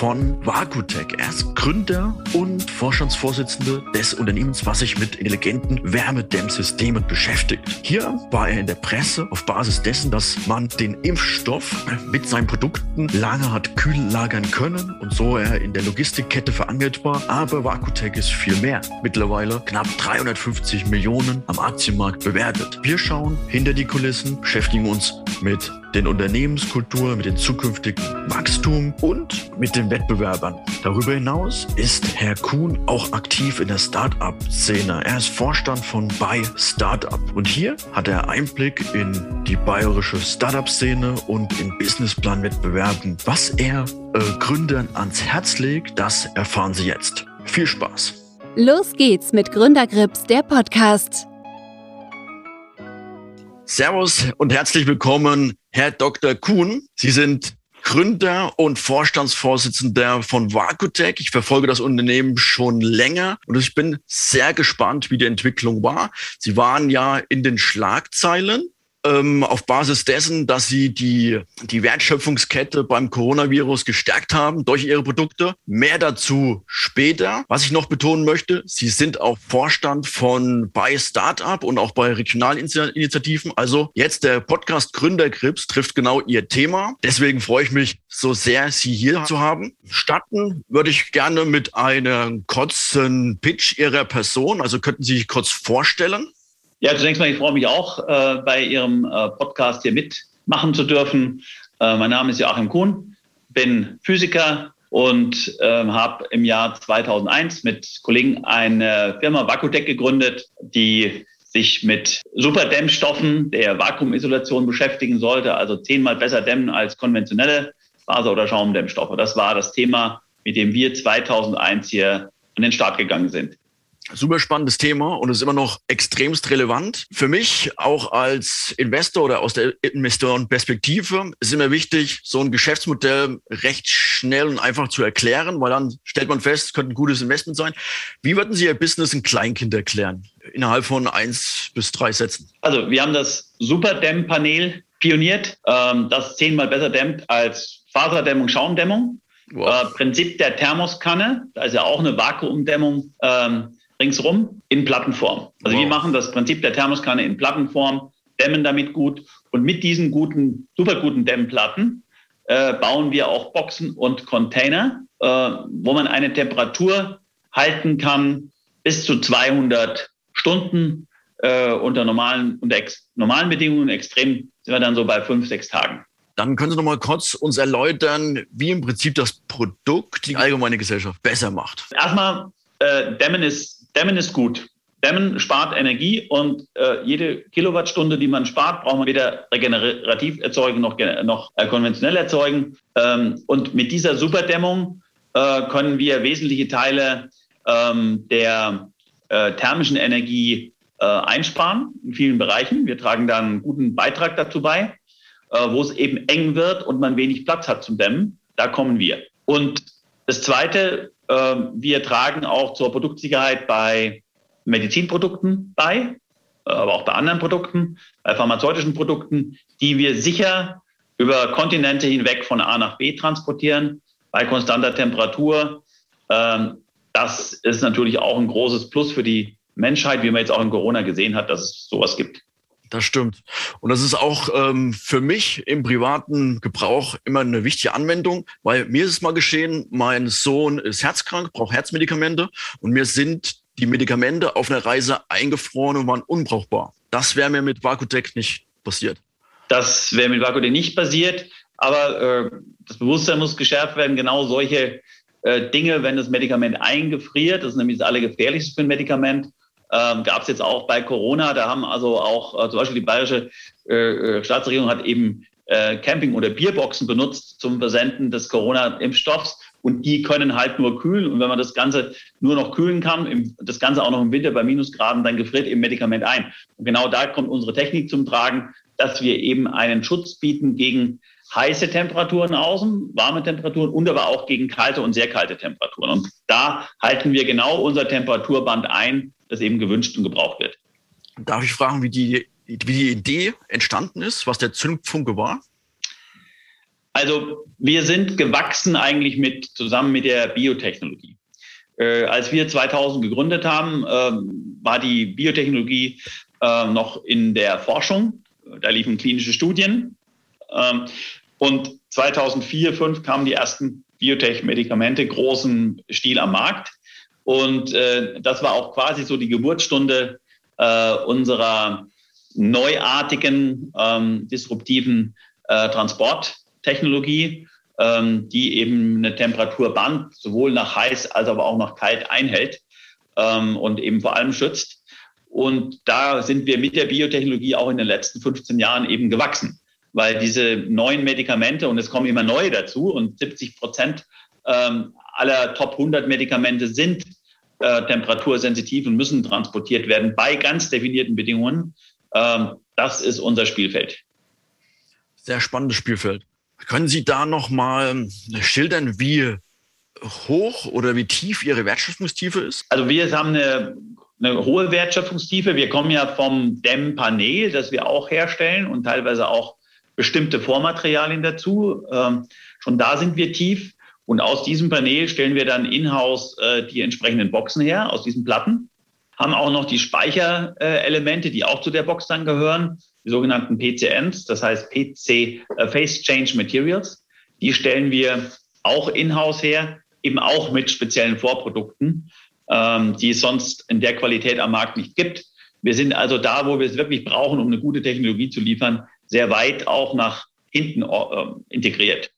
von Vakutech. Er ist Gründer und Vorstandsvorsitzende des Unternehmens, was sich mit intelligenten Wärmedämmsystemen beschäftigt. Hier war er in der Presse auf Basis dessen, dass man den Impfstoff mit seinen Produkten lange hat kühl lagern können und so er in der Logistikkette verankert war. Aber Vakutech ist viel mehr. Mittlerweile knapp 350 Millionen am Aktienmarkt bewertet. Wir schauen hinter die Kulissen, beschäftigen uns mit den Unternehmenskultur, mit dem zukünftigen Wachstum und mit den Wettbewerbern. Darüber hinaus ist Herr Kuhn auch aktiv in der Start-up-Szene. Er ist Vorstand von Buy Startup und hier hat er Einblick in die bayerische Startup-Szene und in Businessplan-Wettbewerben. Was er äh, Gründern ans Herz legt, das erfahren Sie jetzt. Viel Spaß! Los geht's mit Gründergrips, der Podcast. Servus und herzlich willkommen, Herr Dr. Kuhn. Sie sind Gründer und Vorstandsvorsitzender von Vakutech. Ich verfolge das Unternehmen schon länger und ich bin sehr gespannt, wie die Entwicklung war. Sie waren ja in den Schlagzeilen ähm, auf Basis dessen, dass sie die, die Wertschöpfungskette beim Coronavirus gestärkt haben durch ihre Produkte. Mehr dazu später. Was ich noch betonen möchte, sie sind auch Vorstand von bei Startup und auch bei Regionalinitiativen. Also jetzt der Podcast Gründergrips trifft genau ihr Thema. Deswegen freue ich mich so sehr, Sie hier zu haben. Starten würde ich gerne mit einem kurzen Pitch Ihrer Person. Also könnten Sie sich kurz vorstellen? Ja, zunächst mal, ich freue mich auch, äh, bei Ihrem äh, Podcast hier mitmachen zu dürfen. Äh, mein Name ist Joachim Kuhn, bin Physiker und ähm, habe im Jahr 2001 mit Kollegen eine Firma Vakutec gegründet, die sich mit Superdämmstoffen der Vakuumisolation beschäftigen sollte, also zehnmal besser dämmen als konventionelle Faser- oder Schaumdämmstoffe. Das war das Thema, mit dem wir 2001 hier an den Start gegangen sind. Super spannendes Thema und ist immer noch extremst relevant. Für mich auch als Investor oder aus der Investorenperspektive ist immer wichtig, so ein Geschäftsmodell recht schnell und einfach zu erklären, weil dann stellt man fest, es könnte ein gutes Investment sein. Wie würden Sie Ihr Business in Kleinkind erklären? Innerhalb von eins bis drei Sätzen. Also wir haben das Superdämmpanel pioniert, ähm, das zehnmal besser dämmt als Faserdämmung, Schaumdämmung. Wow. Äh, Prinzip der Thermoskanne, da ist ja auch eine Vakuumdämmung ähm, ringsrum in Plattenform. Also wow. wir machen das Prinzip der Thermoskanne in Plattenform, dämmen damit gut und mit diesen guten, super guten Dämmplatten äh, bauen wir auch Boxen und Container, äh, wo man eine Temperatur halten kann bis zu 200 Stunden äh, unter normalen, unter normalen Bedingungen. Extrem sind wir dann so bei fünf, sechs Tagen. Dann können Sie noch mal kurz uns erläutern, wie im Prinzip das Produkt die allgemeine Gesellschaft besser macht. Erstmal, äh, Dämmen ist Dämmen ist gut. Dämmen spart Energie und äh, jede Kilowattstunde, die man spart, braucht man weder regenerativ erzeugen noch, noch äh, konventionell erzeugen. Ähm, und mit dieser Superdämmung äh, können wir wesentliche Teile ähm, der äh, thermischen Energie äh, einsparen in vielen Bereichen. Wir tragen dann einen guten Beitrag dazu bei, äh, wo es eben eng wird und man wenig Platz hat zum Dämmen. Da kommen wir. Und das Zweite, wir tragen auch zur Produktsicherheit bei Medizinprodukten bei, aber auch bei anderen Produkten, bei pharmazeutischen Produkten, die wir sicher über Kontinente hinweg von A nach B transportieren, bei konstanter Temperatur. Ähm, das ist natürlich auch ein großes Plus für die Menschheit, wie man jetzt auch in Corona gesehen hat, dass es sowas gibt. Das stimmt. Und das ist auch ähm, für mich im privaten Gebrauch immer eine wichtige Anwendung, weil mir ist es mal geschehen, mein Sohn ist herzkrank, braucht Herzmedikamente und mir sind die Medikamente auf einer Reise eingefroren und waren unbrauchbar. Das wäre mir mit Vakutec nicht passiert. Das wäre mit Vakutec nicht passiert, aber äh, das Bewusstsein muss geschärft werden, genau solche äh, Dinge, wenn das Medikament eingefriert, das ist nämlich das Allergefährlichste für ein Medikament, ähm, gab es jetzt auch bei Corona. Da haben also auch äh, zum Beispiel die bayerische äh, äh, Staatsregierung hat eben äh, Camping- oder Bierboxen benutzt zum Versenden des Corona-Impfstoffs. Und die können halt nur kühlen. Und wenn man das Ganze nur noch kühlen kann, im, das Ganze auch noch im Winter bei Minusgraden, dann gefriert eben Medikament ein. Und genau da kommt unsere Technik zum Tragen, dass wir eben einen Schutz bieten gegen heiße Temperaturen außen, warme Temperaturen und aber auch gegen kalte und sehr kalte Temperaturen. Und da halten wir genau unser Temperaturband ein, das eben gewünscht und gebraucht wird. Darf ich fragen, wie die, wie die Idee entstanden ist, was der Zündfunke war? Also wir sind gewachsen eigentlich mit, zusammen mit der Biotechnologie. Äh, als wir 2000 gegründet haben, äh, war die Biotechnologie äh, noch in der Forschung. Da liefen klinische Studien. Ähm, und 2004, 2005 kamen die ersten Biotech-Medikamente großen Stil am Markt. Und äh, das war auch quasi so die Geburtsstunde äh, unserer neuartigen, ähm, disruptiven äh, Transporttechnologie, ähm, die eben eine Temperaturband sowohl nach heiß als aber auch nach kalt einhält ähm, und eben vor allem schützt. Und da sind wir mit der Biotechnologie auch in den letzten 15 Jahren eben gewachsen weil diese neuen Medikamente, und es kommen immer neue dazu, und 70 Prozent ähm, aller Top 100 Medikamente sind äh, temperatursensitiv und müssen transportiert werden bei ganz definierten Bedingungen. Ähm, das ist unser Spielfeld. Sehr spannendes Spielfeld. Können Sie da noch mal schildern, wie hoch oder wie tief Ihre Wertschöpfungstiefe ist? Also wir haben eine, eine hohe Wertschöpfungstiefe. Wir kommen ja vom DEM-Panel, das wir auch herstellen und teilweise auch bestimmte Vormaterialien dazu. Ähm, schon da sind wir tief. Und aus diesem Panel stellen wir dann in-house äh, die entsprechenden Boxen her, aus diesen Platten. Haben auch noch die Speicherelemente, die auch zu der Box dann gehören, die sogenannten PCMs, das heißt PC äh, Phase Change Materials. Die stellen wir auch in-house her, eben auch mit speziellen Vorprodukten, ähm, die es sonst in der Qualität am Markt nicht gibt. Wir sind also da, wo wir es wirklich brauchen, um eine gute Technologie zu liefern, sehr weit auch nach hinten äh, integriert,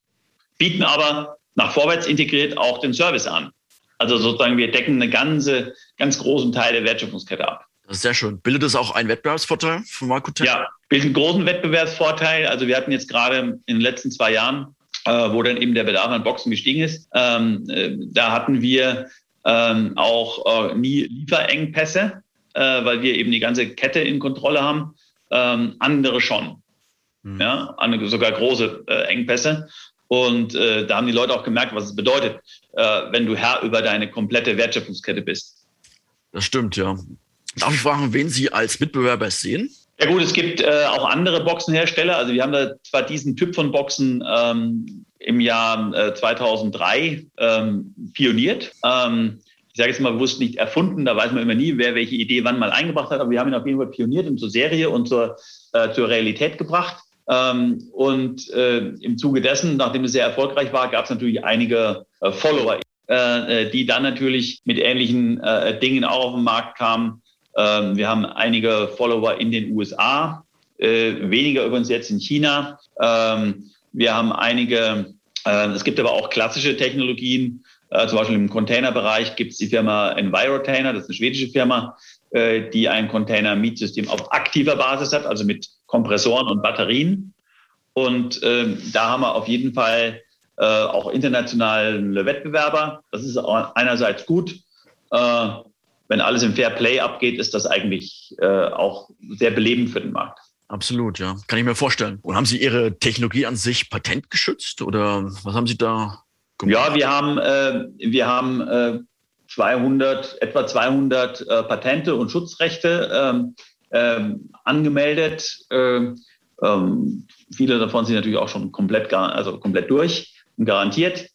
bieten aber nach vorwärts integriert auch den Service an. Also sozusagen, wir decken eine ganze, ganz großen Teil der Wertschöpfungskette ab. Das ist sehr schön. Bildet das auch einen Wettbewerbsvorteil von Markotech? Ja, bildet einen großen Wettbewerbsvorteil. Also wir hatten jetzt gerade in den letzten zwei Jahren, äh, wo dann eben der Bedarf an Boxen gestiegen ist, ähm, äh, da hatten wir ähm, auch äh, nie Lieferengpässe, äh, weil wir eben die ganze Kette in Kontrolle haben. Ähm, andere schon mhm. ja, sogar große äh, Engpässe. Und äh, da haben die Leute auch gemerkt, was es bedeutet, äh, wenn du Herr über deine komplette Wertschöpfungskette bist. Das stimmt, ja. Darf ich fragen, wen Sie als Mitbewerber sehen? Ja gut, es gibt äh, auch andere Boxenhersteller. Also wir haben da zwar diesen Typ von Boxen ähm, im Jahr äh, 2003 ähm, pioniert. Ähm, ich sage jetzt mal bewusst nicht erfunden, da weiß man immer nie, wer welche Idee wann mal eingebracht hat, aber wir haben ihn auf jeden Fall pioniert und zur Serie und zur, äh, zur Realität gebracht. Ähm, und äh, im Zuge dessen, nachdem es sehr erfolgreich war, gab es natürlich einige äh, Follower, äh, äh, die dann natürlich mit ähnlichen äh, Dingen auch auf den Markt kamen. Ähm, wir haben einige Follower in den USA, äh, weniger übrigens jetzt in China. Ähm, wir haben einige, es gibt aber auch klassische Technologien, zum Beispiel im Containerbereich gibt es die Firma Envirotainer, das ist eine schwedische Firma, die ein Container-Mietsystem auf aktiver Basis hat, also mit Kompressoren und Batterien. Und ähm, da haben wir auf jeden Fall äh, auch internationale Wettbewerber. Das ist einerseits gut. Äh, wenn alles im Fair Play abgeht, ist das eigentlich äh, auch sehr belebend für den Markt. Absolut, ja. Kann ich mir vorstellen. Und haben Sie Ihre Technologie an sich patentgeschützt oder was haben Sie da gemacht? Ja, wir haben, äh, wir haben 200, äh, etwa 200 äh, Patente und Schutzrechte ähm, angemeldet. Ähm, ähm, viele davon sind natürlich auch schon komplett, also komplett durch und garantiert.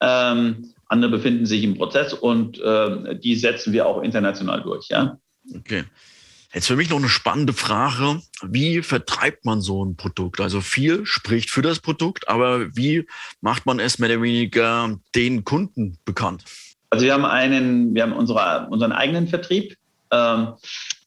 Ähm, andere befinden sich im Prozess und äh, die setzen wir auch international durch. Ja? Okay. Jetzt für mich noch eine spannende Frage. Wie vertreibt man so ein Produkt? Also viel spricht für das Produkt, aber wie macht man es mehr oder weniger den Kunden bekannt? Also wir haben einen, wir haben unsere, unseren eigenen Vertrieb ähm,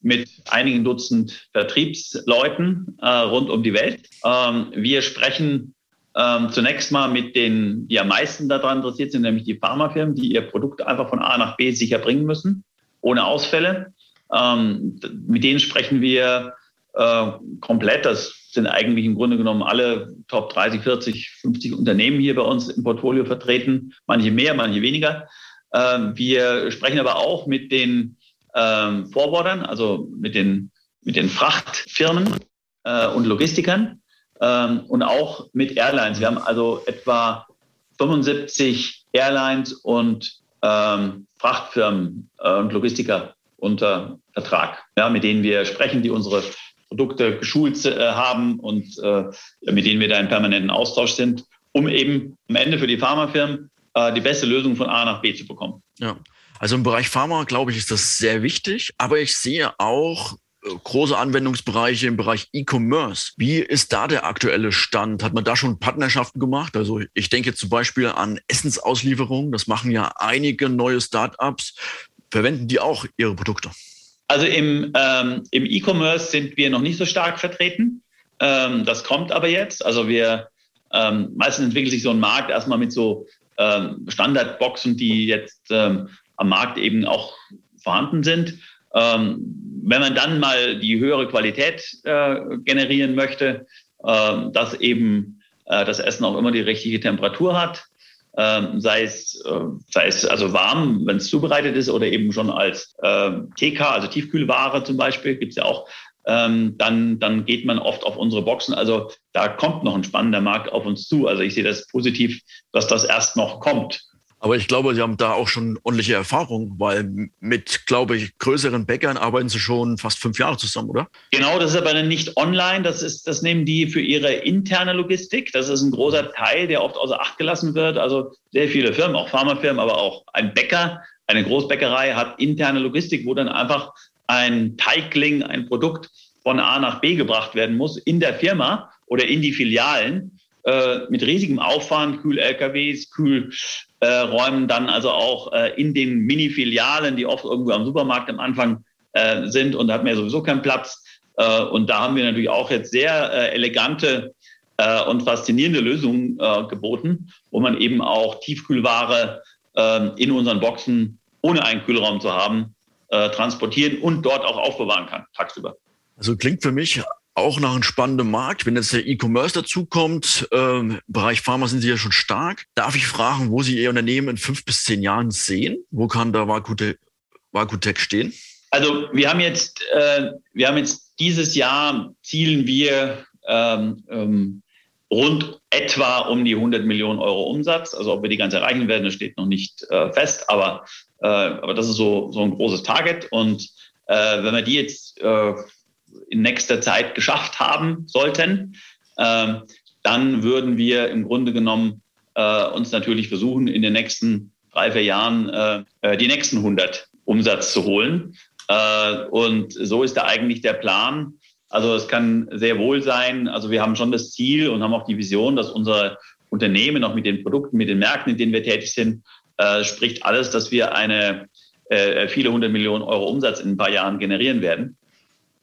mit einigen Dutzend Vertriebsleuten äh, rund um die Welt. Ähm, wir sprechen ähm, zunächst mal mit denen, die am meisten daran interessiert sind, nämlich die Pharmafirmen, die ihr Produkt einfach von A nach B sicher bringen müssen, ohne Ausfälle. Ähm, mit denen sprechen wir äh, komplett. Das sind eigentlich im Grunde genommen alle Top 30, 40, 50 Unternehmen hier bei uns im Portfolio vertreten. Manche mehr, manche weniger. Ähm, wir sprechen aber auch mit den ähm, Forwardern, also mit den, mit den Frachtfirmen, äh, und Logistikern ähm, und auch mit Airlines. Wir haben also etwa 75 Airlines und ähm, Frachtfirmen äh, und Logistiker unter Vertrag, ja, mit denen wir sprechen, die unsere Produkte geschult äh, haben und äh, mit denen wir da in permanenten Austausch sind, um eben am Ende für die Pharmafirmen äh, die beste Lösung von A nach B zu bekommen. Ja. Also im Bereich Pharma, glaube ich, ist das sehr wichtig. Aber ich sehe auch äh, große Anwendungsbereiche im Bereich E-Commerce. Wie ist da der aktuelle Stand? Hat man da schon Partnerschaften gemacht? Also ich denke zum Beispiel an Essensauslieferungen. Das machen ja einige neue Startups. Verwenden die auch ihre Produkte? Also im, ähm, im E-Commerce sind wir noch nicht so stark vertreten. Ähm, das kommt aber jetzt. Also wir ähm, meistens entwickelt sich so ein Markt erstmal mit so ähm, Standardboxen, die jetzt ähm, am Markt eben auch vorhanden sind. Ähm, wenn man dann mal die höhere Qualität äh, generieren möchte, äh, dass eben äh, das Essen auch immer die richtige Temperatur hat, ähm, sei, es, äh, sei es also warm, wenn es zubereitet ist, oder eben schon als TK, also Tiefkühlware zum Beispiel, gibt es ja auch, ähm, dann, dann geht man oft auf unsere Boxen. Also da kommt noch ein spannender Markt auf uns zu. Also ich sehe das positiv, dass das erst noch kommt. Aber ich glaube, Sie haben da auch schon ordentliche Erfahrung, weil mit, glaube ich, größeren Bäckern arbeiten Sie schon fast fünf Jahre zusammen, oder? Genau, das ist aber nicht online. Das, ist, das nehmen die für ihre interne Logistik. Das ist ein großer Teil, der oft außer Acht gelassen wird. Also sehr viele Firmen, auch Pharmafirmen, aber auch ein Bäcker, eine Großbäckerei hat interne Logistik, wo dann einfach ein Teigling, ein Produkt von A nach B gebracht werden muss in der Firma oder in die Filialen äh, mit riesigem Aufwand, Kühl-LKWs, Kühlräumen, dann also auch äh, in den Mini-Filialen, die oft irgendwo am Supermarkt am Anfang äh, sind und da hat man ja sowieso keinen Platz. Äh, und da haben wir natürlich auch jetzt sehr äh, elegante äh, und faszinierende Lösungen geboten, wo man eben auch Tiefkühlware ähm, in unseren Boxen ohne einen Kühlraum zu haben, transportieren und dort auch aufbewahren kann, tagsüber. Also klingt für mich auch nach einem spannenden Markt. Wenn jetzt der E-Commerce dazukommt, ähm, Bereich Pharma sind Sie ja schon stark. Darf ich fragen, wo Sie Ihr Unternehmen in fünf bis zehn Jahren sehen? Wo kann da Vakutec stehen? Also wir haben jetzt, äh, wir haben jetzt dieses Jahr zielen wir ähm, ähm, rund etwa um die 100 Millionen Euro Umsatz. Also ob wir die ganz erreichen werden, das steht noch nicht äh, fest, aber, äh, aber das ist so, so ein großes Target. Und äh, wenn wir die jetzt äh, in nächster Zeit geschafft haben sollten, äh, dann würden wir im Grunde genommen äh, uns natürlich versuchen, in den nächsten drei, vier Jahren äh, äh die nächsten 100 Umsatz zu holen. Und so ist da eigentlich der Plan. Also es kann sehr wohl sein, also wir haben schon das Ziel und haben auch die Vision, dass unser Unternehmen auch mit den Produkten, mit den Märkten, in denen wir tätig sind, spricht alles, dass wir eine viele hundert Millionen Euro Umsatz in ein paar Jahren generieren werden.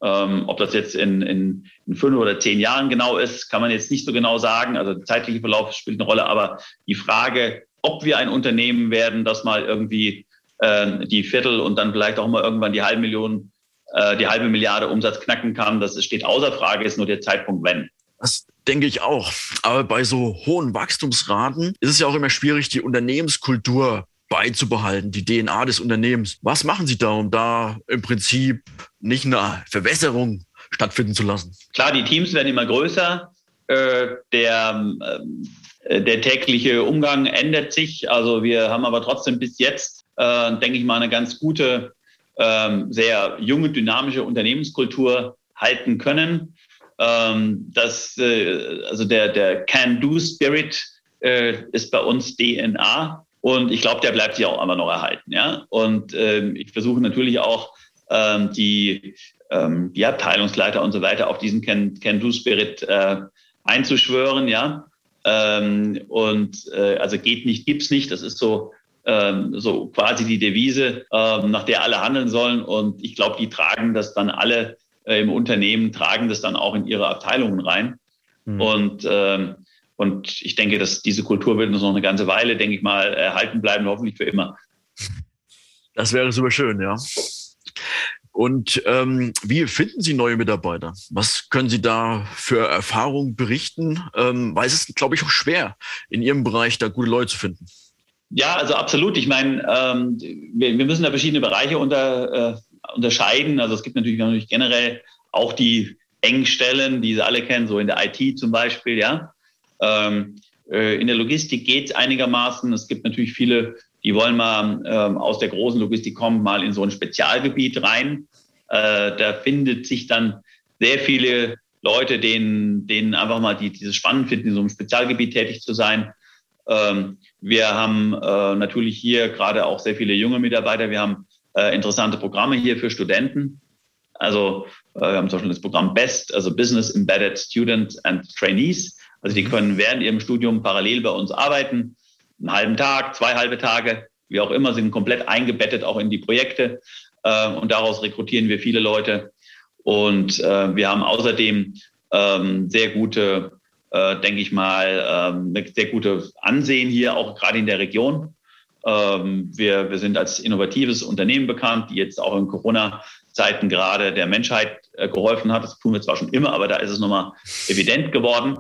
Ähm, ob das jetzt in, in, in fünf oder zehn Jahren genau ist, kann man jetzt nicht so genau sagen. Also der zeitliche Verlauf spielt eine Rolle. Aber die Frage, ob wir ein Unternehmen werden, das mal irgendwie äh, die Viertel und dann vielleicht auch mal irgendwann die halbe Million, äh, die halbe Milliarde Umsatz knacken kann, das steht außer Frage, ist nur der Zeitpunkt, wenn. Das denke ich auch. Aber bei so hohen Wachstumsraten ist es ja auch immer schwierig, die Unternehmenskultur beizubehalten, die DNA des Unternehmens. Was machen Sie da, um da im Prinzip nicht eine Verwässerung stattfinden zu lassen? Klar, die Teams werden immer größer. Äh, der, äh, der tägliche Umgang ändert sich. Also wir haben aber trotzdem bis jetzt, äh, denke ich mal, eine ganz gute, ähm, sehr junge, dynamische Unternehmenskultur halten können. Ähm, das, äh, also der, der Can-Do-Spirit äh, ist bei uns DNA. Und ich glaube, der bleibt sich auch immer noch erhalten. Ja? Und ähm, ich versuche natürlich auch ähm, die, ähm, die Abteilungsleiter und so weiter auf diesen Can-Do-Spirit äh, einzuschwören. Ja? Ähm, und äh, also geht nicht, gibt's nicht. Das ist so, ähm, so quasi die Devise, ähm, nach der alle handeln sollen. Und ich glaube, die tragen das dann alle äh, im Unternehmen, tragen das dann auch in ihre Abteilungen rein. Mhm. Und ähm, und ich denke, dass diese Kultur wird uns noch eine ganze Weile, denke ich mal, erhalten bleiben, hoffentlich für immer. Das wäre super schön, ja. Und ähm, wie finden Sie neue Mitarbeiter? Was können Sie da für Erfahrungen berichten? Ähm, weil es ist, glaube ich, auch schwer, in Ihrem Bereich da gute Leute zu finden. Ja, also absolut. Ich meine, ähm, wir, wir, müssen da verschiedene Bereiche unter, äh, unterscheiden. Also es gibt natürlich, natürlich generell auch die Engstellen, die Sie alle kennen, so in der IT zum Beispiel, ja. Ähm, äh, in der Logistik geht es einigermaßen. Es gibt natürlich viele, die wollen mal ähm, aus der großen Logistik kommen, mal in so ein Spezialgebiet rein. Äh, da findet sich dann sehr viele Leute, denen, denen einfach mal die, dieses spannend finden, in so einem Spezialgebiet tätig zu sein. Ähm, wir haben äh, natürlich hier gerade auch sehr viele junge Mitarbeiter. Wir haben äh, interessante Programme hier für Studenten. Also äh, wir haben zum Beispiel das Programm BEST, also Business Embedded Students and Trainees. Also die mhm. können während ihrem Studium parallel bei uns arbeiten, einen halben Tag, zwei halbe Tage, wie auch immer, sind komplett eingebettet auch in die Projekte. Äh, und daraus rekrutieren wir viele Leute. Und äh, wir haben außerdem ähm, sehr gute, äh, denke ich mal, ähm, sehr gute Ansehen hier, auch gerade in der Region. Ähm, wir, wir sind als innovatives Unternehmen bekannt, die jetzt auch in Corona-Zeiten gerade der Menschheit äh, geholfen hat. Das tun wir zwar schon immer, aber da ist es nochmal evident geworden.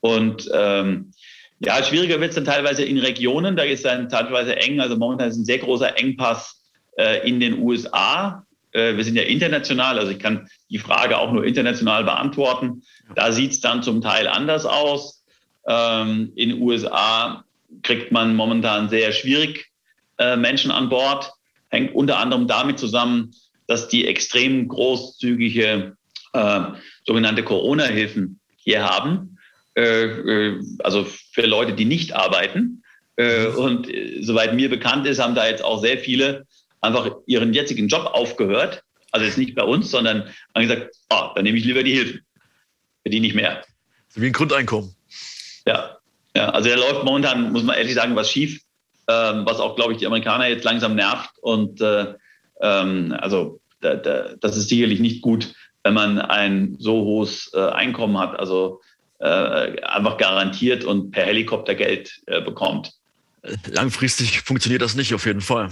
Und ähm, ja, schwieriger wird es dann teilweise in Regionen. Da ist dann teilweise eng. Also momentan ist ein sehr großer Engpass äh, in den USA. Äh, wir sind ja international, also ich kann die Frage auch nur international beantworten. Da sieht es dann zum Teil anders aus. Ähm, in den USA kriegt man momentan sehr schwierig äh, Menschen an Bord. Hängt unter anderem damit zusammen, dass die extrem großzügige äh, sogenannte Corona-Hilfen hier haben. Äh, äh, also für Leute, die nicht arbeiten. Äh, und soweit mir bekannt ist, haben da jetzt auch sehr viele einfach ihren jetzigen Job aufgehört. Also jetzt nicht bei uns, sondern haben gesagt, oh, dann nehme ich lieber die Hilfen. Verdiene ich mehr. Wie ein Grundeinkommen. Ja, ja, also da läuft momentan, muss man ehrlich sagen, was schief, ähm, was auch, glaube ich, die Amerikaner jetzt langsam nervt. Und äh, ähm, also da, da, das ist sicherlich nicht gut, wenn man ein so hohes äh, Einkommen hat, also äh, einfach garantiert und per Helikopter Geld äh, bekommt. Langfristig funktioniert das nicht auf jeden Fall.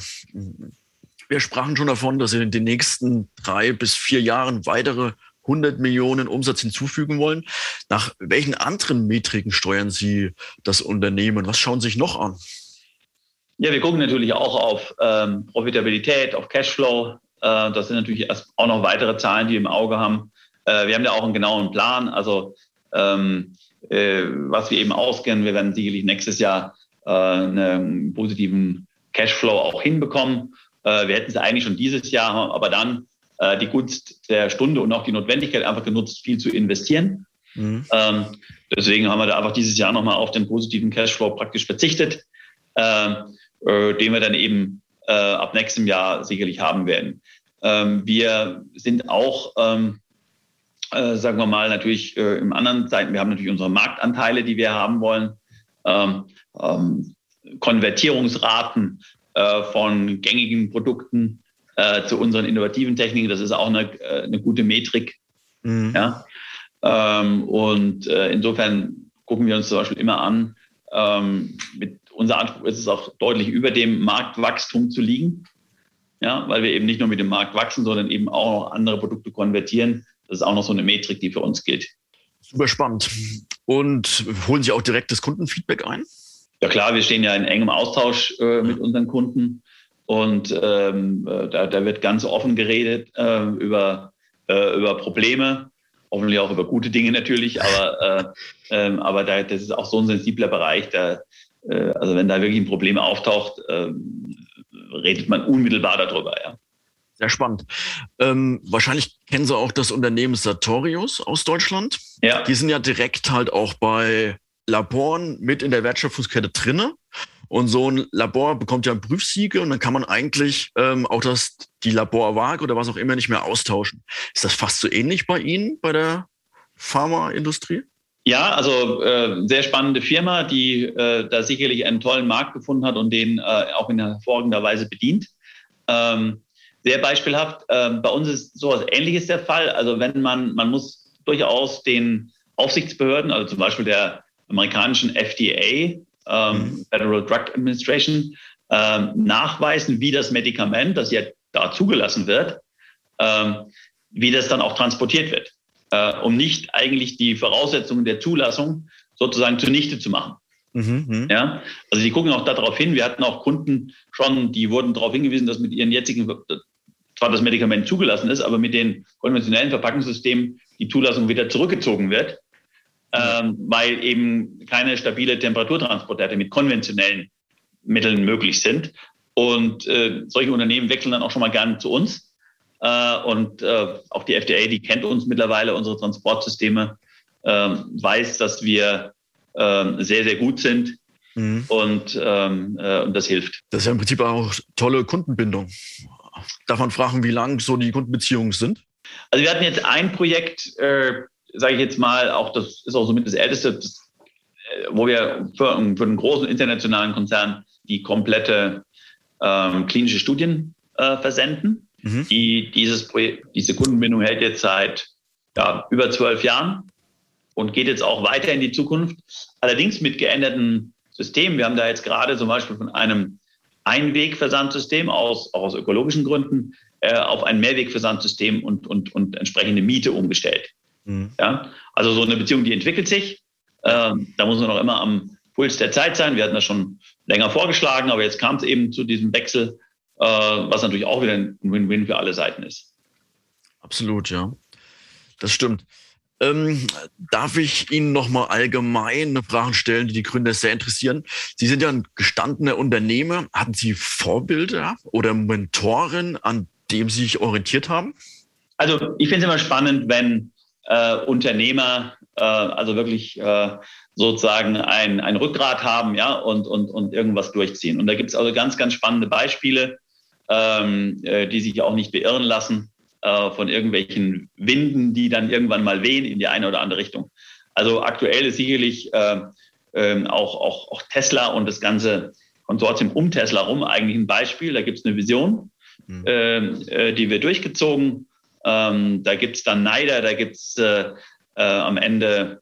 Wir sprachen schon davon, dass Sie in den nächsten drei bis vier Jahren weitere 100 Millionen Umsatz hinzufügen wollen. Nach welchen anderen Metriken steuern Sie das Unternehmen? Was schauen Sie sich noch an? Ja, wir gucken natürlich auch auf ähm, Profitabilität, auf Cashflow. Äh, das sind natürlich auch noch weitere Zahlen, die wir im Auge haben. Äh, wir haben ja auch einen genauen Plan. Also ähm, äh, was wir eben auskennen, wir werden sicherlich nächstes Jahr äh, einen positiven Cashflow auch hinbekommen. Äh, wir hätten es eigentlich schon dieses Jahr, aber dann äh, die Gunst der Stunde und auch die Notwendigkeit einfach genutzt, viel zu investieren. Mhm. Ähm, deswegen haben wir da einfach dieses Jahr nochmal auf den positiven Cashflow praktisch verzichtet, äh, äh, den wir dann eben äh, ab nächstem Jahr sicherlich haben werden. Ähm, wir sind auch, ähm, äh, sagen wir mal, natürlich äh, im anderen Seiten, wir haben natürlich unsere Marktanteile, die wir haben wollen. Ähm, ähm, Konvertierungsraten äh, von gängigen Produkten äh, zu unseren innovativen Techniken. Das ist auch eine, äh, eine gute Metrik. Mhm. Ja? Ähm, und insofern gucken wir uns zum Beispiel immer an, ähm, mit unser Anspruch ist es auch deutlich über dem Marktwachstum zu liegen. Ja, weil wir eben nicht nur mit dem Markt wachsen, sondern eben auch noch andere Produkte konvertieren. Das ist auch noch so eine Metrik, die für uns gilt. Super spannend. Und holen Sie auch direkt das Kundenfeedback ein? Ja klar, wir stehen ja in engem Austausch äh, mit unseren Kunden. Und ähm, äh, da, da, wird ganz offen geredet äh, über, äh, über Probleme, hoffentlich auch über gute Dinge natürlich, aber, äh, ähm, aber da, das ist auch so ein sensibler Bereich. Da, äh, also wenn da wirklich ein Problem auftaucht, ähm, redet man unmittelbar darüber. Ja. Sehr spannend. Ähm, wahrscheinlich kennen Sie auch das Unternehmen Sartorius aus Deutschland. Ja. Die sind ja direkt halt auch bei Laboren mit in der Wertschöpfungskette drinne. Und so ein Labor bekommt ja Prüfsiege und dann kann man eigentlich ähm, auch das, die Laborwaage oder was auch immer nicht mehr austauschen. Ist das fast so ähnlich bei Ihnen, bei der Pharmaindustrie? Ja, also äh, sehr spannende Firma, die äh, da sicherlich einen tollen Markt gefunden hat und den äh, auch in hervorragender Weise bedient. Ähm, sehr beispielhaft. Ähm, bei uns ist sowas Ähnliches der Fall. Also wenn man, man muss durchaus den Aufsichtsbehörden, also zum Beispiel der amerikanischen FDA, ähm, mhm. Federal Drug Administration, ähm, nachweisen, wie das Medikament, das ja da zugelassen wird, ähm, wie das dann auch transportiert wird, äh, um nicht eigentlich die Voraussetzungen der Zulassung sozusagen zunichte zu machen. Mhm, mhm. ja, also die gucken auch darauf hin. Wir hatten auch Kunden schon, die wurden darauf hingewiesen, dass mit ihren jetzigen, zwar das Medikament zugelassen ist, aber mit den konventionellen Verpackungssystemen die Zulassung wieder zurückgezogen wird, ähm, weil eben keine stabile Temperaturtransportate mit konventionellen Mitteln möglich sind. Und äh, solche Unternehmen wechseln dann auch schon mal gerne zu uns. Äh, und äh, auch die FDA, die kennt uns mittlerweile, unsere Transportsysteme, ähm, weiß, dass wir ähm, sehr, sehr gut sind. Mhm. Und, ähm, äh, und das hilft. Das ist ja im Prinzip auch tolle Kundenbindung. Darf man fragen, wie lang so die Kundenbeziehungen sind? Also wir hatten jetzt ein Projekt, äh, sage ich jetzt mal, auch das ist auch somit das älteste, das, äh, wo wir für, für, einen großen internationalen Konzern die komplette ähm, klinische Studien äh, versenden. Mhm. Die, dieses Projekt, diese Kundenbindung hält jetzt seit ja, über zwölf Jahren und geht jetzt auch weiter in die Zukunft. Allerdings mit geänderten Systemen. Wir haben da jetzt gerade zum Beispiel von einem Einwegversandsystem aus, auch aus ökologischen Gründen, äh, auf ein Mehrwegversandsystem und, und, und entsprechende Miete umgestellt. Mhm. Ja? Also so eine Beziehung, die entwickelt sich. Ähm, da muss man auch immer am Puls der Zeit sein. Wir hatten das schon länger vorgeschlagen, aber jetzt kam es eben zu diesem Wechsel, äh, was natürlich auch wieder ein Win-Win für alle Seiten ist. Absolut, ja. Das stimmt. Ähm, darf ich Ihnen nochmal allgemeine Fragen stellen, die die Gründer sehr interessieren? Sie sind ja ein gestandener Unternehmer. Hatten Sie Vorbilder oder Mentoren, an dem Sie sich orientiert haben? Also ich finde es immer spannend, wenn äh, Unternehmer äh, also wirklich äh, sozusagen ein, ein Rückgrat haben ja, und, und, und irgendwas durchziehen. Und da gibt es also ganz, ganz spannende Beispiele, ähm, äh, die sich auch nicht beirren lassen äh, von irgendwelchen Winden, die dann irgendwann mal wehen in die eine oder andere Richtung. Also aktuell ist sicherlich äh, äh, auch, auch, auch Tesla und das ganze Konsortium um Tesla rum eigentlich ein Beispiel. Da gibt es eine Vision, mhm. Ähm, äh, die wir durchgezogen. Ähm, da gibt es dann Neider, da gibt es am Ende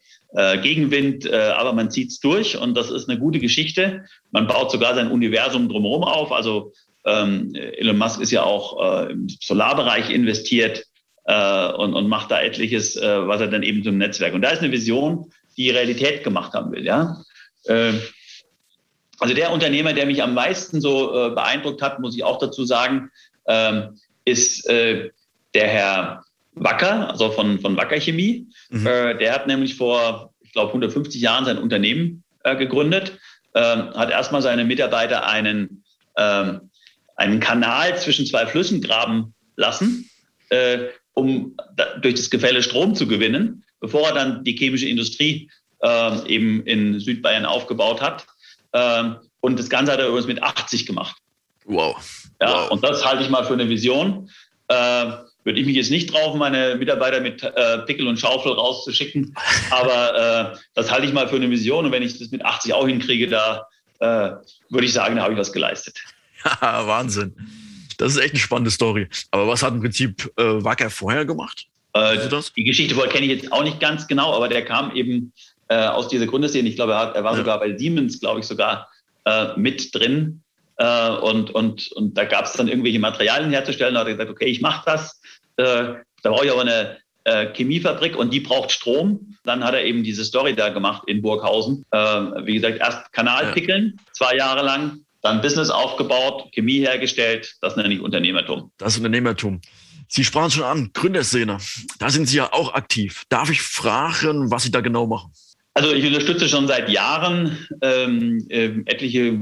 Gegenwind, aber man zieht es durch und das ist eine gute Geschichte. Man baut sogar sein Universum drumherum auf. Also ähm, Elon Musk ist ja auch äh, im Solarbereich investiert äh, und, und macht da etliches, äh, was er dann eben zum Netzwerk. Und da ist eine Vision, die Realität gemacht haben will. Ja? Äh, also der Unternehmer, der mich am meisten so äh, beeindruckt hat, muss ich auch dazu sagen, ähm, ist äh, der Herr Wacker, also von, von Wacker Chemie. Mhm. der hat nämlich vor, ich glaube, 150 Jahren sein Unternehmen gegründet, ähm, hat erstmal seine Mitarbeiter einen ähm, einen Kanal zwischen zwei Flüssen graben lassen, äh, um da, durch das Gefälle Strom zu gewinnen, bevor er dann die chemische Industrie äh, eben in Südbayern aufgebaut hat. Ähm, und das Ganze hat er übrigens mit 80 gemacht. Wow. Ja, wow. und das halte ich mal für eine Vision. Äh, würde ich mich jetzt nicht drauf, meine Mitarbeiter mit äh, Pickel und Schaufel rauszuschicken. Aber äh, das halte ich mal für eine Vision. Und wenn ich das mit 80 auch hinkriege, da äh, würde ich sagen, da habe ich was geleistet. Wahnsinn. Das ist echt eine spannende Story. Aber was hat im Prinzip äh, Wacker vorher gemacht? Äh, die Geschichte kenne ich jetzt auch nicht ganz genau, aber der kam eben äh, aus dieser Gründerszene. Ich glaube, er, hat, er war ja. sogar bei Siemens, glaube ich, sogar äh, mit drin. Äh, und, und, und da gab es dann irgendwelche Materialien herzustellen. Da hat er gesagt, okay, ich mache das. Äh, da brauche ich aber eine Chemiefabrik und die braucht Strom. Dann hat er eben diese Story da gemacht in Burghausen. wie gesagt, erst Kanal pickeln, zwei Jahre lang, dann Business aufgebaut, Chemie hergestellt. Das nenne ich Unternehmertum. Das Unternehmertum. Sie sprachen schon an, Gründerszene. Da sind Sie ja auch aktiv. Darf ich fragen, was Sie da genau machen? Also ich unterstütze schon seit Jahren ähm, äh, etliche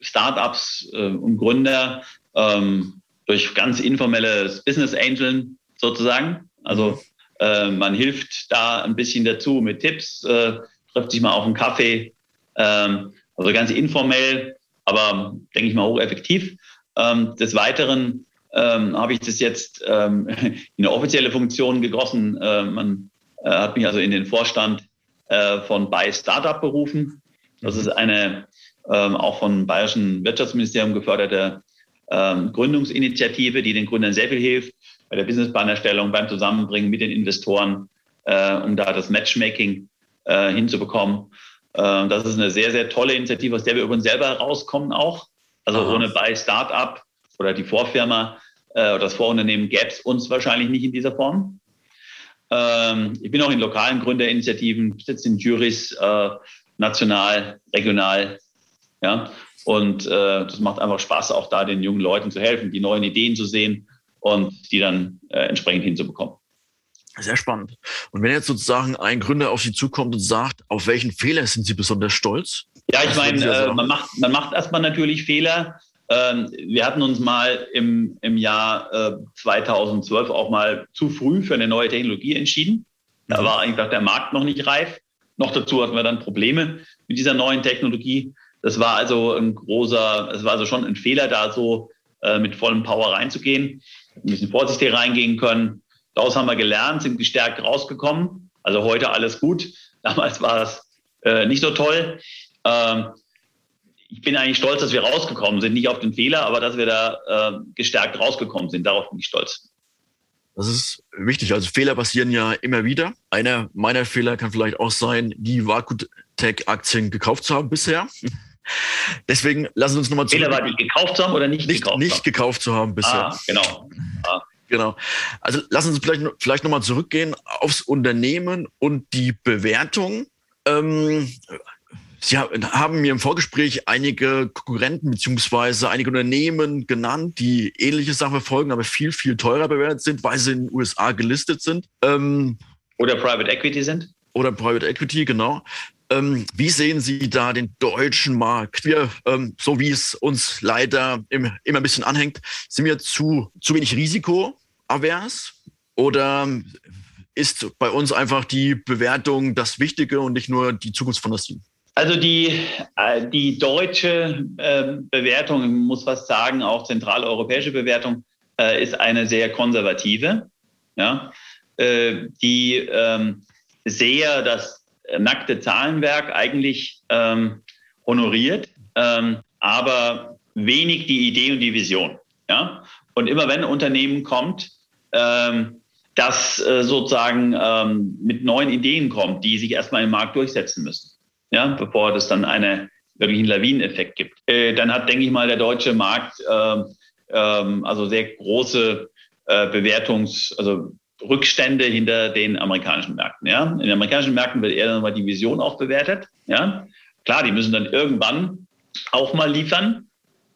Startups äh, und Gründer ähm, durch ganz informelles Business Angeln sozusagen. Also äh, man hilft da ein bisschen dazu mit Tipps, äh, trifft sich mal auf einen Kaffee. Ähm, also ganz informell aber denke ich mal hocheffektiv. Ähm, des Weiteren ähm, habe ich das jetzt ähm, in eine offizielle Funktion gegossen. Äh, man äh, hat mich also in den Vorstand äh, von Buy Startup berufen. Das ist eine ähm, auch vom Bayerischen Wirtschaftsministerium geförderte ähm, Gründungsinitiative, die den Gründern sehr viel hilft bei der Businessplanerstellung, beim Zusammenbringen mit den Investoren, äh, um da das Matchmaking äh, hinzubekommen. Ähm, das ist eine sehr, sehr tolle Initiative, aus der wir übrigens selber rauskommen auch. Also Aha. ohne bei Startup oder die Vorfirma äh, oder das Vorunternehmen gäbe es uns wahrscheinlich nicht in dieser Form. Ähm, ich bin auch in lokalen Gründerinitiativen, sitze in Juris, äh, national, regional. Ja, und äh, das macht einfach Spaß, auch da den jungen Leuten zu helfen, die neuen Ideen zu sehen und die dann entsprechend hinzubekommen. Sehr spannend. Und wenn jetzt sozusagen ein Gründer auf Sie zukommt und sagt, auf welchen Fehler sind Sie besonders stolz? Ja, ich meine, äh, man, macht, man macht erstmal natürlich Fehler. Ähm, wir hatten uns mal im, im Jahr äh, 2012 auch mal zu früh für eine neue Technologie entschieden. Da mhm. war einfach der Markt noch nicht reif. Noch dazu hatten wir dann Probleme mit dieser neuen Technologie. Das war also ein großer, es war also schon ein Fehler, da so äh, mit vollem Power reinzugehen. Ein bisschen vorsichtig reingehen können. Daraus haben wir gelernt, sind gestärkt rausgekommen. Also heute alles gut. Damals war es äh, nicht so toll. Ähm, ich bin eigentlich stolz, dass wir rausgekommen sind, nicht auf den Fehler, aber dass wir da äh, gestärkt rausgekommen sind. Darauf bin ich stolz. Das ist wichtig. Also Fehler passieren ja immer wieder. Einer meiner Fehler kann vielleicht auch sein, die Vakutech-Aktien gekauft zu haben bisher. Deswegen lassen Sie uns nochmal zurück. Fehler war, die gekauft zu haben oder nicht, nicht gekauft Nicht haben? gekauft zu haben bisher. Ah, genau. Ah. Genau. Also lassen Sie uns vielleicht, vielleicht nochmal zurückgehen aufs Unternehmen und die Bewertung. Ähm, Sie haben mir im Vorgespräch einige Konkurrenten beziehungsweise einige Unternehmen genannt, die ähnliche Sachen verfolgen, aber viel, viel teurer bewertet sind, weil sie in den USA gelistet sind. Ähm, oder Private Equity sind. Oder Private Equity, genau. Ähm, wie sehen Sie da den deutschen Markt? Wir, ähm, so wie es uns leider im, immer ein bisschen anhängt, sind wir zu, zu wenig risikoavers? Oder ist bei uns einfach die Bewertung das Wichtige und nicht nur die Zukunftsfantasien? Also die, äh, die deutsche äh, Bewertung, ich muss fast sagen, auch zentraleuropäische Bewertung, äh, ist eine sehr konservative, ja, äh, die ähm, sehr das nackte Zahlenwerk eigentlich ähm, honoriert, ähm, aber wenig die Idee und die Vision. Ja? Und immer wenn ein Unternehmen kommt, ähm, das äh, sozusagen ähm, mit neuen Ideen kommt, die sich erstmal im Markt durchsetzen müssen ja, bevor es dann eine, wirklich einen Lawineneffekt gibt. Äh, dann hat, denke ich mal, der deutsche Markt äh, äh, also sehr große äh, Bewertungs-, also Rückstände hinter den amerikanischen Märkten. Ja? In den amerikanischen Märkten wird eher nochmal die Vision auch bewertet. Ja? Klar, die müssen dann irgendwann auch mal liefern.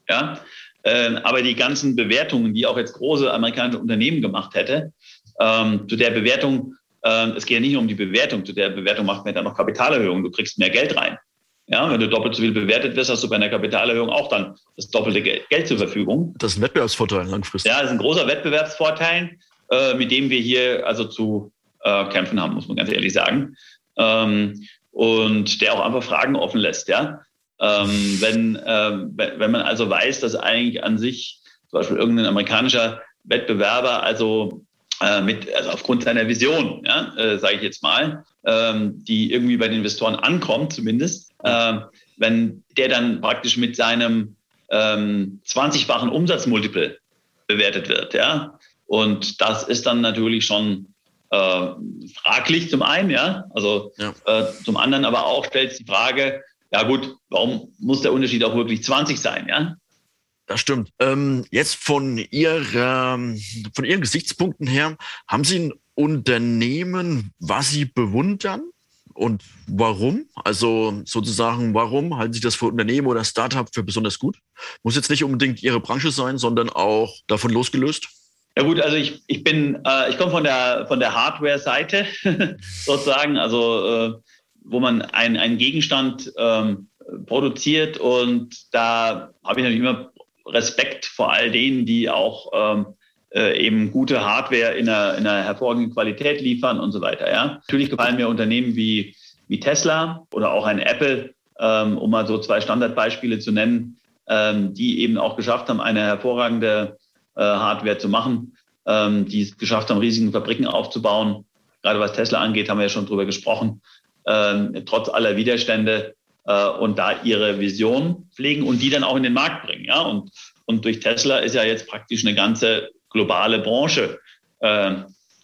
Ja? Äh, aber die ganzen Bewertungen, die auch jetzt große amerikanische Unternehmen gemacht hätte, ähm, zu der Bewertung ähm, es geht ja nicht nur um die Bewertung. Zu der Bewertung macht man dann noch Kapitalerhöhung. Du kriegst mehr Geld rein. Ja, wenn du doppelt so viel bewertet wirst, hast du bei einer Kapitalerhöhung auch dann das doppelte Geld zur Verfügung. Das ist ein Wettbewerbsvorteil langfristig. Ja, das ist ein großer Wettbewerbsvorteil, äh, mit dem wir hier also zu äh, kämpfen haben, muss man ganz ehrlich sagen. Ähm, und der auch einfach Fragen offen lässt. Ja, ähm, wenn, äh, wenn man also weiß, dass eigentlich an sich zum Beispiel irgendein amerikanischer Wettbewerber also äh, mit, also aufgrund seiner Vision, ja, äh, sage ich jetzt mal, ähm, die irgendwie bei den Investoren ankommt zumindest, äh, wenn der dann praktisch mit seinem ähm, 20-fachen Umsatzmultiple bewertet wird, ja, und das ist dann natürlich schon äh, fraglich zum einen, ja, also ja. Äh, zum anderen aber auch stellt sich die Frage, ja gut, warum muss der Unterschied auch wirklich 20 sein, ja? Das stimmt. Ähm, jetzt von, ihrer, von Ihren Gesichtspunkten her, haben Sie ein Unternehmen, was Sie bewundern? Und warum? Also sozusagen, warum halten Sie das für Unternehmen oder Startup für besonders gut? Muss jetzt nicht unbedingt Ihre Branche sein, sondern auch davon losgelöst? Ja gut, also ich, ich bin, äh, ich komme von der von der Hardware-Seite sozusagen, also äh, wo man einen Gegenstand ähm, produziert und da habe ich natürlich immer Respekt vor all denen, die auch ähm, äh, eben gute Hardware in einer, in einer hervorragenden Qualität liefern und so weiter. Ja. Natürlich gefallen mir Unternehmen wie, wie Tesla oder auch ein Apple, ähm, um mal so zwei Standardbeispiele zu nennen, ähm, die eben auch geschafft haben, eine hervorragende äh, Hardware zu machen, ähm, die es geschafft haben, riesigen Fabriken aufzubauen. Gerade was Tesla angeht, haben wir ja schon drüber gesprochen. Ähm, trotz aller Widerstände äh, und da ihre Vision pflegen und die dann auch in den Markt bringen. Ja? Und, und durch Tesla ist ja jetzt praktisch eine ganze globale Branche äh,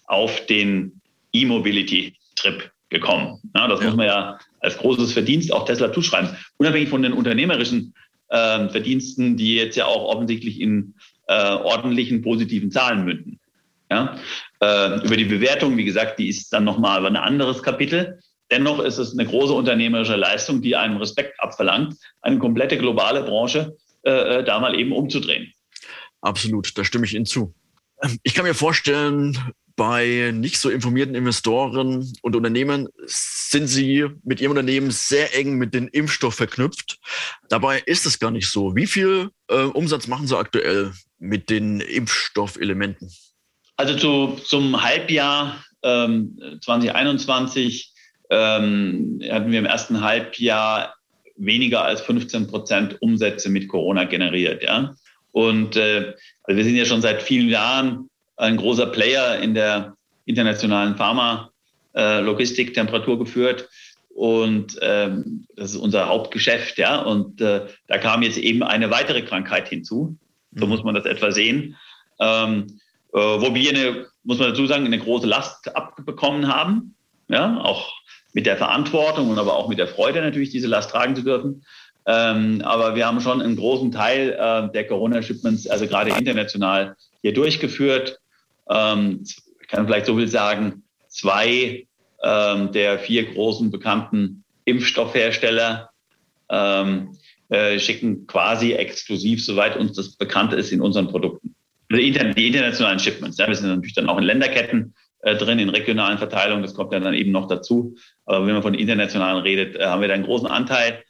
auf den E-Mobility-Trip gekommen. Ja, das ja. muss man ja als großes Verdienst auch Tesla zuschreiben. Unabhängig von den unternehmerischen äh, Verdiensten, die jetzt ja auch offensichtlich in äh, ordentlichen positiven Zahlen münden. Ja? Äh, über die Bewertung, wie gesagt, die ist dann nochmal ein anderes Kapitel. Dennoch ist es eine große unternehmerische Leistung, die einem Respekt abverlangt, eine komplette globale Branche äh, äh, da mal eben umzudrehen. Absolut, da stimme ich Ihnen zu. Ähm, ich kann mir vorstellen, bei nicht so informierten Investoren und Unternehmen sind sie mit ihrem Unternehmen sehr eng mit dem Impfstoff verknüpft. Dabei ist es gar nicht so. Wie viel äh, Umsatz machen Sie aktuell mit den Impfstoffelementen? Also zu, zum Halbjahr ähm, 2021 ähm, hatten wir im ersten Halbjahr weniger als 15 Prozent Umsätze mit Corona generiert. Ja? Und äh, also wir sind ja schon seit vielen Jahren ein großer Player in der internationalen Pharma-Logistik, äh, Temperatur geführt. Und ähm, das ist unser Hauptgeschäft, ja. Und äh, da kam jetzt eben eine weitere Krankheit hinzu. So mhm. muss man das etwa sehen. Ähm, äh, wo wir eine, muss man dazu sagen, eine große Last abbekommen haben. Ja, auch mit der Verantwortung und aber auch mit der Freude natürlich, diese Last tragen zu dürfen. Ähm, aber wir haben schon einen großen Teil äh, der Corona-Shipments, also gerade international, hier durchgeführt. Ähm, ich kann vielleicht so viel sagen, zwei ähm, der vier großen bekannten Impfstoffhersteller ähm, äh, schicken quasi exklusiv, soweit uns das bekannt ist, in unseren Produkten. Also die internationalen Shipments. Ja, wir sind natürlich dann auch in Länderketten äh, drin, in regionalen Verteilungen. Das kommt ja dann eben noch dazu. Aber wenn man von internationalen redet, äh, haben wir da einen großen Anteil.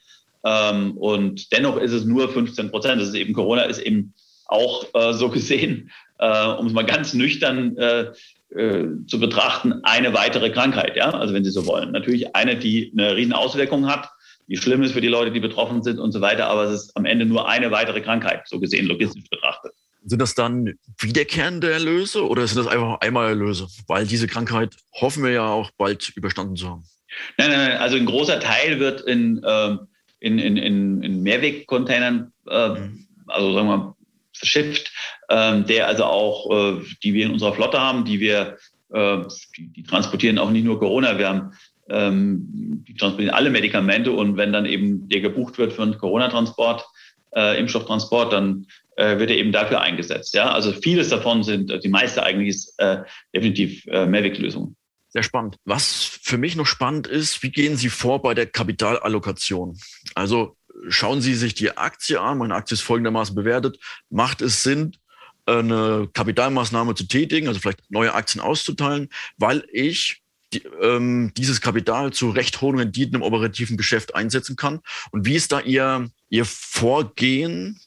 Ähm, und dennoch ist es nur 15 Prozent. Das ist eben Corona ist eben auch äh, so gesehen, äh, um es mal ganz nüchtern äh, äh, zu betrachten, eine weitere Krankheit. Ja, also wenn Sie so wollen. Natürlich eine, die eine riesen Auswirkung hat, die schlimm ist für die Leute, die betroffen sind und so weiter. Aber es ist am Ende nur eine weitere Krankheit, so gesehen logistisch betrachtet. Sind das dann wiederkehrende Erlöse oder sind das einfach einmal Erlöse? Weil diese Krankheit hoffen wir ja auch bald überstanden zu haben. Nein, nein, also ein großer Teil wird in, äh, in, in, in, in Mehrwegcontainern, äh, mhm. also sagen wir mal, verschifft, äh, der also auch, äh, die wir in unserer Flotte haben, die wir, äh, die, die, transportieren auch nicht nur Corona, wir haben, ähm, die transportieren alle Medikamente und wenn dann eben der gebucht wird für einen Corona-Transport, äh, Impfstofftransport, dann äh, wird er eben dafür eingesetzt. Ja, also vieles davon sind, die meiste eigentlich ist äh, definitiv äh, Mehrweglösungen. Sehr spannend. Was für mich noch spannend ist, wie gehen Sie vor bei der Kapitalallokation? Also schauen Sie sich die Aktie an. Meine Aktie ist folgendermaßen bewertet. Macht es Sinn, eine Kapitalmaßnahme zu tätigen, also vielleicht neue Aktien auszuteilen, weil ich die, ähm, dieses Kapital zu recht hohen Renditen im operativen Geschäft einsetzen kann. Und wie ist da Ihr, Ihr Vorgehen?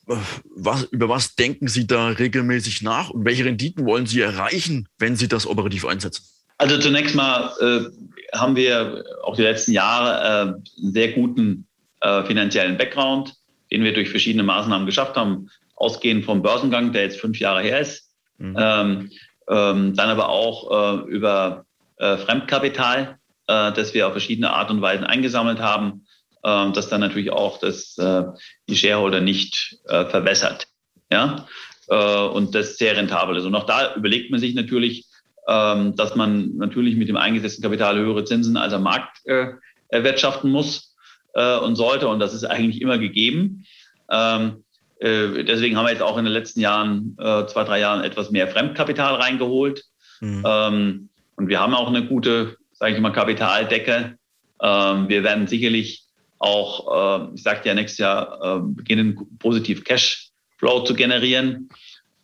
Was, über was denken Sie da regelmäßig nach und welche Renditen wollen Sie erreichen, wenn Sie das operativ einsetzen? Also zunächst mal äh, haben wir auch die letzten Jahre äh, einen sehr guten äh, finanziellen Background, den wir durch verschiedene Maßnahmen geschafft haben, ausgehend vom Börsengang, der jetzt fünf Jahre her ist. Mhm. Ähm, ähm, dann aber auch äh, über äh, Fremdkapital, äh, das wir auf verschiedene Art und Weisen eingesammelt haben, äh, das dann natürlich auch das, äh, die Shareholder nicht äh, verwässert. Ja? Äh, und das sehr rentabel ist. Und auch da überlegt man sich natürlich, ähm, dass man natürlich mit dem eingesetzten Kapital höhere Zinsen als am Markt äh, erwirtschaften muss äh, und sollte. Und das ist eigentlich immer gegeben. Ähm, äh, deswegen haben wir jetzt auch in den letzten Jahren, äh, zwei, drei Jahren etwas mehr Fremdkapital reingeholt. Mhm. Ähm, und wir haben auch eine gute, sage ich mal, Kapitaldecke. Ähm, wir werden sicherlich auch, äh, ich sagte ja, nächstes Jahr äh, beginnen, positiv Cashflow zu generieren.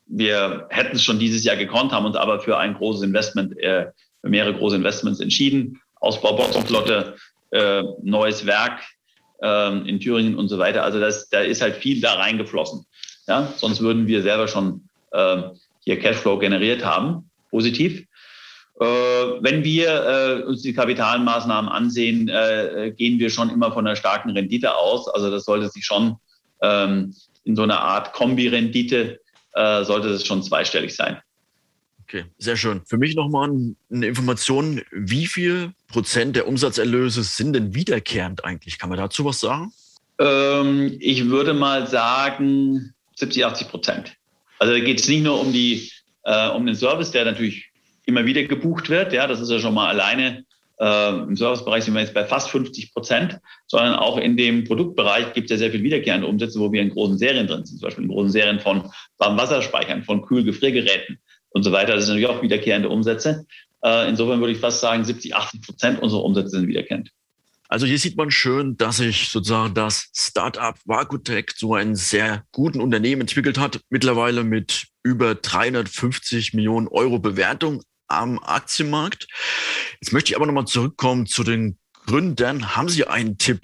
Wir hätten es schon dieses Jahr gekonnt, haben uns aber für ein großes Investment, äh, für mehrere große Investments entschieden. Ausbau Boxenflotte, äh, neues Werk äh, in Thüringen und so weiter. Also das, da ist halt viel da reingeflossen. Ja? Sonst würden wir selber schon äh, hier Cashflow generiert haben, positiv. Äh, wenn wir äh, uns die Kapitalmaßnahmen ansehen, äh, gehen wir schon immer von einer starken Rendite aus. Also das sollte sich schon ähm, in so einer Art Kombi-Rendite sollte das schon zweistellig sein. Okay, sehr schön. Für mich nochmal eine Information, wie viel Prozent der Umsatzerlöse sind denn wiederkehrend eigentlich? Kann man dazu was sagen? Ähm, ich würde mal sagen 70, 80 Prozent. Also da geht es nicht nur um, die, äh, um den Service, der natürlich immer wieder gebucht wird. Ja, das ist ja schon mal alleine äh, im Servicebereich sind wir jetzt bei fast 50 Prozent, sondern auch in dem Produktbereich gibt es ja sehr viel wiederkehrende Umsätze, wo wir in großen Serien drin sind, zum Beispiel in großen Serien von Warmwasserspeichern, von Kühlgefriergeräten und so weiter. Das sind natürlich auch wiederkehrende Umsätze. Äh, insofern würde ich fast sagen, 70, 80 Prozent unserer Umsätze sind wiederkehrend. Also hier sieht man schön, dass sich sozusagen das Startup Vakutech zu einem sehr guten Unternehmen entwickelt hat. Mittlerweile mit über 350 Millionen Euro Bewertung am Aktienmarkt. Jetzt möchte ich aber nochmal zurückkommen zu den Gründern. Haben Sie einen Tipp,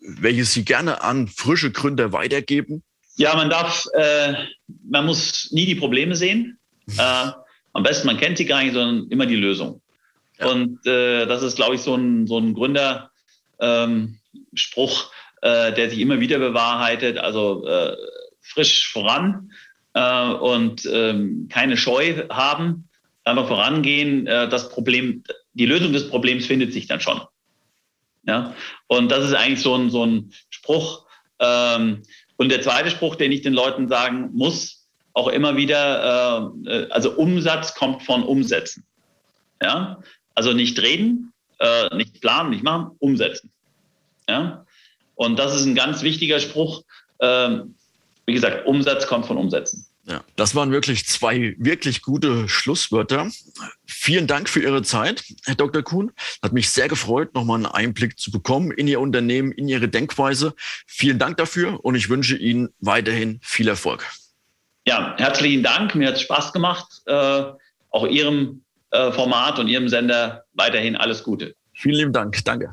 welches Sie gerne an frische Gründer weitergeben? Ja, man darf, äh, man muss nie die Probleme sehen. Äh, am besten, man kennt sie gar nicht, sondern immer die Lösung. Ja. Und äh, das ist, glaube ich, so ein, so ein Gründerspruch, ähm, äh, der sich immer wieder bewahrheitet. Also äh, frisch voran äh, und ähm, keine Scheu haben, einfach vorangehen. Äh, das Problem, die Lösung des Problems findet sich dann schon. Ja? Und das ist eigentlich so ein, so ein Spruch. Ähm, und der zweite Spruch, den ich den Leuten sagen muss, auch immer wieder, äh, also Umsatz kommt von Umsetzen. Ja? Also nicht reden, äh, nicht planen, nicht machen, umsetzen. Ja? Und das ist ein ganz wichtiger Spruch. Ähm, wie gesagt, Umsatz kommt von Umsetzen. Ja, das waren wirklich zwei wirklich gute Schlusswörter. Vielen Dank für Ihre Zeit, Herr Dr. Kuhn. Hat mich sehr gefreut, nochmal einen Einblick zu bekommen in Ihr Unternehmen, in Ihre Denkweise. Vielen Dank dafür und ich wünsche Ihnen weiterhin viel Erfolg. Ja, herzlichen Dank. Mir hat es Spaß gemacht. Äh, auch Ihrem äh, Format und Ihrem Sender weiterhin alles Gute. Vielen lieben Dank. Danke.